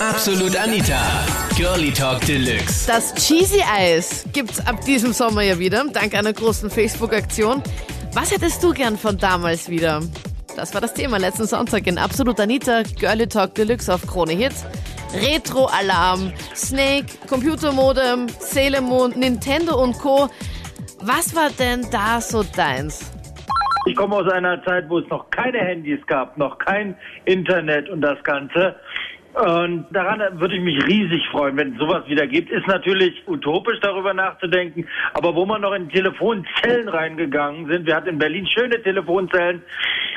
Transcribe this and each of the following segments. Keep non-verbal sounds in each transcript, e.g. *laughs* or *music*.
Absolut Anita. Girlie Talk Deluxe. Das Cheesy Eis gibt's ab diesem Sommer ja wieder, dank einer großen Facebook-Aktion. Was hättest du gern von damals wieder? Das war das Thema letzten Sonntag in Absolut Anita, Girlie Talk Deluxe auf Krone Hits. Retro-Alarm, Snake, Computermodem, Sailor Moon, Nintendo und Co. Was war denn da so deins? Ich komme aus einer Zeit, wo es noch keine Handys gab, noch kein Internet und das Ganze. Und daran würde ich mich riesig freuen, wenn es sowas wieder gibt. Ist natürlich utopisch, darüber nachzudenken. Aber wo wir noch in Telefonzellen reingegangen sind, wir hatten in Berlin schöne Telefonzellen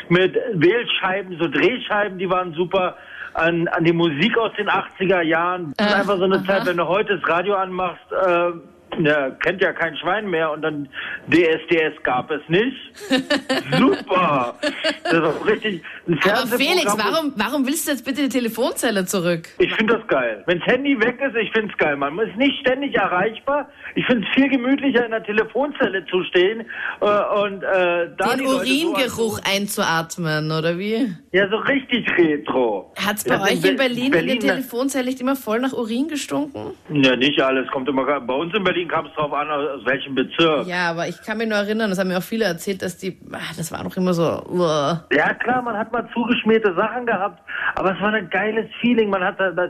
mit Wählscheiben, so Drehscheiben, die waren super. An, an die Musik aus den 80er Jahren. Das ist Äh, einfach so eine aha. Zeit, wenn du heute das Radio anmachst, äh, ja, kennt ja kein Schwein mehr und dann DSDS gab es nicht. *laughs* Super! Das ist richtig ein Aber Felix, warum, warum willst du jetzt bitte die Telefonzelle zurück? ich finde das geil. Wenns Handy weg ist, ich finde es geil. Man ist nicht ständig erreichbar. Ich finde es viel gemütlicher, in der Telefonzelle zu stehen äh, und äh, da Den Uringeruch So, einzuatmen, oder wie? ja, so richtig retro. Hat's bei Ja, euch in Be- Berlin, in Berlin, der Telefonzelle nicht immer voll nach Urin gestunken? Ja, nicht alles. Kommt immer. Bei uns in Berlin kam es drauf an, aus welchem Bezirk. Ja, aber ich kann mich nur erinnern, das haben mir auch viele erzählt, dass die, ah, das war doch immer so, uah. Ja klar, man hat mal zugeschmierte Sachen gehabt, aber es war ein geiles Feeling. Man hat da, da, äh,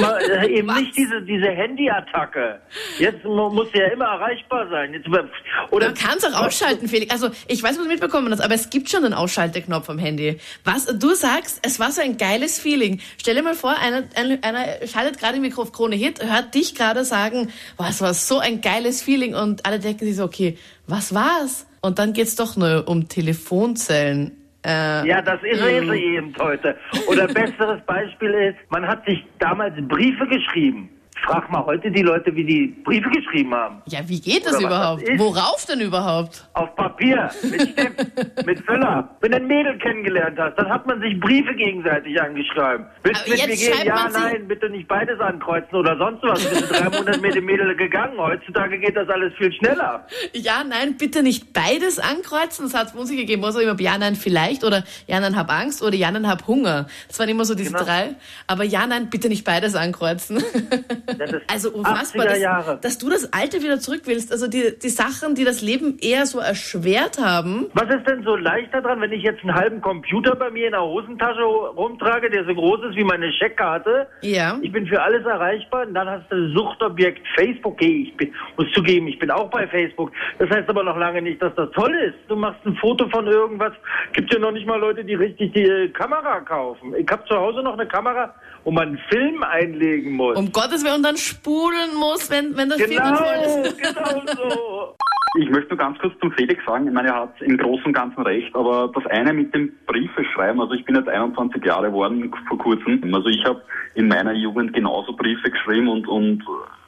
man, *laughs* äh, eben Was? nicht diese diese Handy-Attacke. Jetzt mu- muss ja immer erreichbar sein. Jetzt, über- oder Man kann es auch ausschalten, Felix. Also, ich weiß, was du mitbekommen hast, aber es gibt schon einen Ausschalteknopf am Handy. Was du sagst, es war so ein geiles Feeling. Stell dir mal vor, einer, einer, einer schaltet gerade im Mikro auf Krone Hit, hört dich gerade sagen, boah, es war so ein geiles Feeling und alle denken sich so, okay, was war's? Und dann geht's doch nur um Telefonzellen. Äh, Ja, das ist es eben heute. Oder besseres Beispiel ist, man hat sich damals Briefe geschrieben. Frag mal heute die Leute, wie die Briefe geschrieben haben. ja, wie geht das Oder überhaupt? das? Worauf denn überhaupt? Auf Papier, mit Stift, *laughs* mit Füller. Wenn du ein Mädel kennengelernt hast, dann hat man sich Briefe gegenseitig angeschrieben. Willst du mit mir gehen? Ja, nein, bitte nicht beides ankreuzen oder sonst was. Monate mit dem Mädel gegangen. Heutzutage geht das alles viel schneller. Ja, nein, bitte nicht beides ankreuzen. Das hat es uns gegeben. Also immer ja, nein, vielleicht oder ja, nein, hab Angst oder ja, nein, hab Hunger. Das waren immer so diese Genau. drei. Aber ja, nein, bitte nicht beides ankreuzen. *laughs* Also unfassbar, 80er dass, dass du das Alte wieder zurück willst. Also die, die Sachen, die das Leben eher so erschwert haben. Was ist denn so leicht daran, wenn ich jetzt einen halben Computer bei mir in der Hosentasche rumtrage, der so groß ist wie meine Scheckkarte? Ja. Ich bin für alles erreichbar und dann hast du Suchtobjekt Facebook. Okay, ich bin, muss zugeben, ich bin auch bei Facebook. Das heißt aber noch lange nicht, dass das toll ist. Du machst ein Foto von irgendwas. Gibt ja noch nicht mal Leute, die richtig die äh, Kamera kaufen. Ich habe zu Hause noch eine Kamera, wo man einen Film einlegen muss. Um Gottes Willen und dann spulen muss, wenn, wenn das genau, voll ist. *laughs* genau so. Ich möchte nur ganz kurz zum Felix sagen, ich meine, er hat im Großen und Ganzen recht, aber das eine mit dem Briefe schreiben, also ich bin jetzt 21 Jahre geworden vor kurzem, also ich habe in meiner Jugend genauso Briefe geschrieben und, und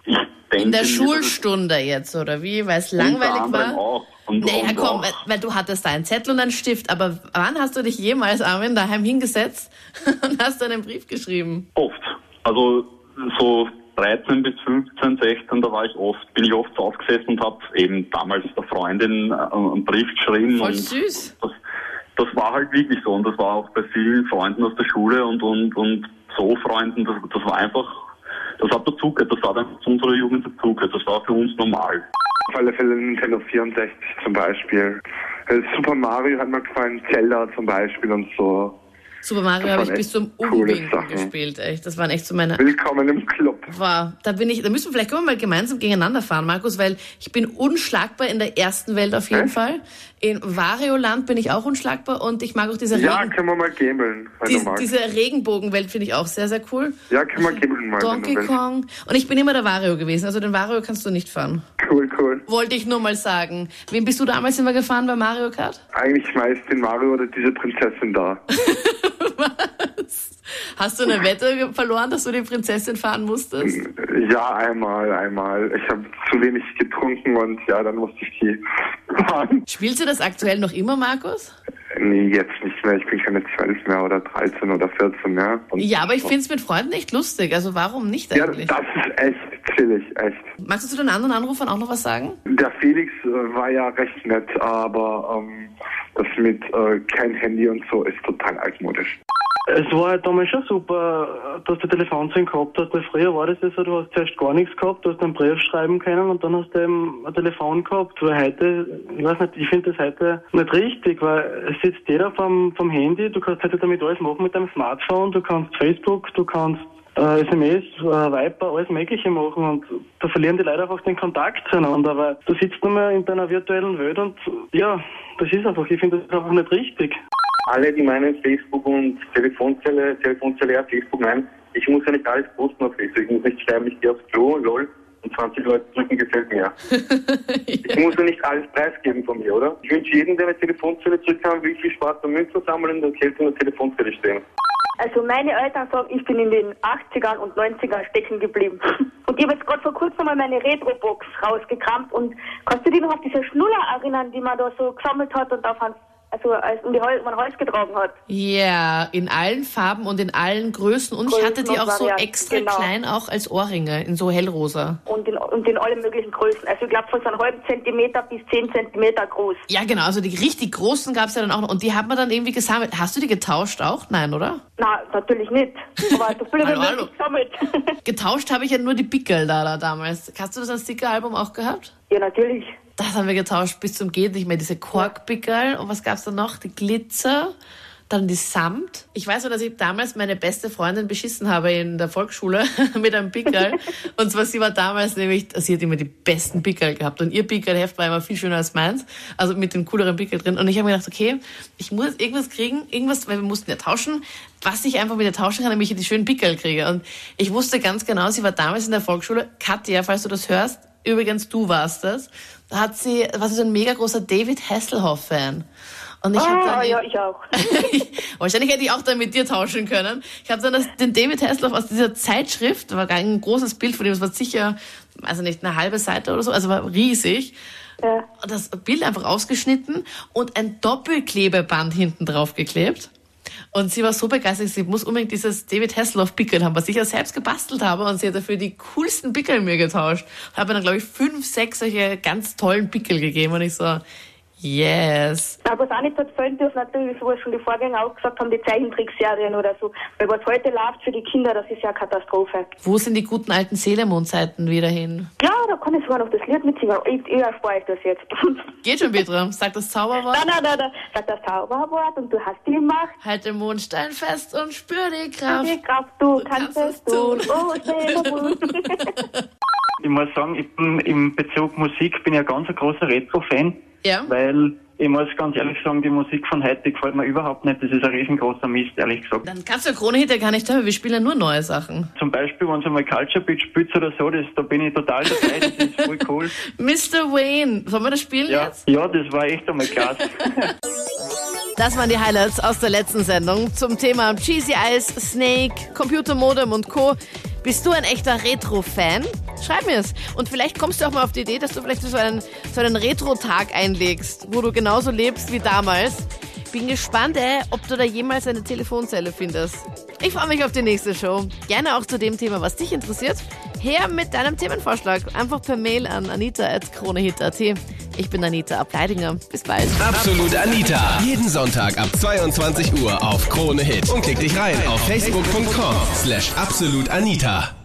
ich denke... In der Schulstunde jetzt, oder wie? Weil es langweilig war? Auch. Und, Naja, und komm, weil, weil du hattest da einen Zettel und einen Stift, aber wann hast du dich jemals, Armin, daheim hingesetzt *laughs* und hast einen Brief geschrieben? Oft. Also so 13 bis 15, 16, da war ich oft, bin ich oft so aufgesessen und habe eben damals der Freundin äh, einen Brief geschrieben. Voll und süß. Das, das war halt wirklich so und das war auch bei vielen Freunden aus der Schule und und und so Freunden, das, das war einfach, das hat dazugehört, das hat einfach zu unserer Jugend dazugehört, das war für uns normal. Auf alle Fälle Nintendo 64 zum Beispiel. Äh, Super Mario hat mir gefallen, Zelda zum Beispiel und so. Super Mario habe ich bis zum Umwinken gespielt, echt. Das waren echt so meine. Willkommen im Club. War, da bin ich, da müssen wir vielleicht können wir mal gemeinsam gegeneinander fahren, Markus, weil ich bin unschlagbar in der ersten Welt auf jeden Echt? Fall. In Wario-Land bin ich auch unschlagbar und ich mag auch diese, Ja, Regen, können wir mal gameln, wenn diese, du magst. diese Regenbogenwelt finde ich auch sehr, sehr cool. Ja, können wir gameln mal, Donkey. Kong. Und ich bin immer der Wario gewesen, also den Wario kannst du nicht fahren. Cool, cool. Wollte ich nur mal sagen. Wem bist du damals immer gefahren bei Mario Kart? Eigentlich meist den Mario oder diese Prinzessin da. *laughs* Hast du eine Wette verloren, dass du die Prinzessin fahren musstest? Ja, einmal, einmal. Ich habe zu wenig getrunken und ja, dann musste ich die *laughs* fahren. Spielst du das aktuell noch immer, Markus? Nee, jetzt nicht mehr. Ich bin keine 12 mehr oder 13 oder 14 mehr. Und Ja, aber ich finde es mit Freunden echt lustig. Also warum nicht Ja, eigentlich? das ist echt chillig, echt. Magst du zu den anderen Anrufern auch noch was sagen? Der Felix äh, war ja recht nett, aber ähm, das mit äh, kein Handy und so ist total altmodisch. Es war halt damals schon super, dass du Telefonzellen gehabt hast, weil früher war das ja so, du hast zuerst gar nichts gehabt, du hast einen Brief schreiben können und dann hast du eben ein Telefon gehabt. Weil heute, ich weiß nicht, ich finde das heute nicht richtig, weil es sitzt jeder vom, vom Handy, du kannst heute damit alles machen mit deinem Smartphone, du kannst Facebook, du kannst äh, SMS, äh, Viper, alles Mögliche machen und da verlieren die Leute einfach den Kontakt zueinander, weil du sitzt nur mehr in deiner virtuellen Welt und ja, das ist einfach, ich finde das einfach nicht richtig. Alle, die meinen Facebook und Telefonzelle, Telefonzelle, ja, Facebook, nein, ich muss ja nicht alles posten auf Facebook, ich muss nicht schreiben, ich gehe aufs Klo, lol, und 20 Leute drücken gefällt mir. *laughs* Ich muss ja nicht alles preisgeben von mir, oder? Ich wünsche jedem, der eine Telefonzelle zurückkam, wirklich viel Spaß beim Münzen sammeln und Geld in der Telefonzelle stehen. Also meine Eltern sagen, ich bin in den 80ern und 90ern stecken geblieben. *laughs* Und ich habe jetzt gerade vor kurzem mal meine Retro-Box rausgekramt und kannst du dich noch auf diese Schnuller erinnern, die man da so gesammelt hat und auf ein, also als die Hol man Holz getragen hat? Ja, in allen Farben und in allen Größen. Und ich Größen hatte die auch so Varianten, extra genau. klein auch als Ohrringe, in so hellrosa. Und in, und in allen möglichen Größen. Also ich glaube von so einem halben Zentimeter bis zehn Zentimeter groß. Ja, genau, also die richtig großen gab's ja dann auch noch. Und die hat man dann irgendwie gesammelt. Hast du die getauscht auch? Nein, oder? Na, natürlich nicht. Aber so viele *laughs* Hallo, hallo. gesammelt. *laughs* Getauscht habe ich ja nur die Pickel da, da damals. Hast du das als Stickeralbum auch gehabt? ja, natürlich. Das haben wir getauscht bis zum Geht nicht mehr. Diese Korkpickel und was gab's da noch? Die Glitzer, dann die Samt. Ich weiß nur, dass ich damals meine beste Freundin beschissen habe in der Volksschule *laughs* mit einem Pickel. und zwar sie war damals nämlich, sie hat immer die besten Pickel gehabt und ihr Pickelheft war immer viel schöner als meins. Also mit den cooleren Pickel drin. Und ich habe mir gedacht, okay, ich muss irgendwas kriegen, irgendwas, weil wir mussten ja tauschen, was ich einfach mit ihr tauschen kann, damit ich die schönen Pickel kriege. Und ich wusste ganz genau, sie war damals in der Volksschule. Katja, falls du das hörst, übrigens du warst das, da hat sie, war sie so ein mega großer David Hasselhoff-Fan. Und ich hab Ah, dann ja, ich auch. *laughs* Wahrscheinlich hätte ich auch dann mit dir tauschen können. Ich habe dann das, den David Hasselhoff aus dieser Zeitschrift, da war gar ein großes Bild von ihm, das war sicher, also nicht eine halbe Seite oder so, also war riesig. Ja. Das Bild einfach ausgeschnitten und ein Doppelklebeband hinten drauf geklebt. Und sie war so begeistert, sie muss unbedingt dieses David Hasselhoff Pickel haben, was ich ja selbst gebastelt habe. Und sie hat dafür die coolsten Pickel mir getauscht. Habe dann, glaube ich, fünf, sechs solche ganz tollen Pickel gegeben. Und ich so, yes. Aber was auch nicht erzählen dürfen, natürlich, was schon die Vorgänger auch gesagt haben, die Zeichentrickserien oder so. Weil was heute läuft für die Kinder, das ist ja eine Katastrophe. Wo sind die guten alten Selemond-Zeiten wieder hin? Ja, da kann ich sogar noch das Lied mitsingen. Ich, ich erspare euch das jetzt. *laughs* Geht schon, Petra. Sag das Zauberwort. Nein, nein, nein, nein. Sag das Zauberwort und du hast die Macht. Halt den Mondstein fest und spür die Kraft. Die Kraft, du, kannst kannst es tun. tun. Oh, Sailor *laughs* *laughs* Ich muss sagen, ich bin im Bezug Musik bin ja ganz ein großer Retro-Fan, Ja. weil ich muss ganz ehrlich sagen, die Musik von heute gefällt mir überhaupt nicht. Das ist ein riesengroßer Mist, ehrlich gesagt. Dann kannst du Krone ja gar nicht hören, wir spielen ja nur neue Sachen. Zum Beispiel, wenn es einmal Culture Beat spielt oder so, das, da bin ich total dabei, das ist voll cool. *laughs* Mr. Wayne, sollen wir das spielen Ja, jetzt? ja das war echt einmal klasse. *laughs* Das waren die Highlights aus der letzten Sendung zum Thema Cheesy Eyes, Snake, Computermodem und Co. Bist du ein echter Retro-Fan? Schreib mir es. Und vielleicht kommst du auch mal auf die Idee, dass du vielleicht so einen, so einen Retro-Tag einlegst, wo du genauso lebst wie damals. Bin gespannt, ey, ob du da jemals eine Telefonzelle findest. Ich freue mich auf die nächste Show. Gerne auch zu dem Thema, was dich interessiert. Her mit deinem Themenvorschlag. Einfach per Mail an anita.kronehit.at. Ich bin Anita Ableidinger. Bis bald. Absolut Anita. Jeden Sonntag ab 22 Uhr auf Krone Hit. Und klick dich rein auf facebook.com slash absolutanita.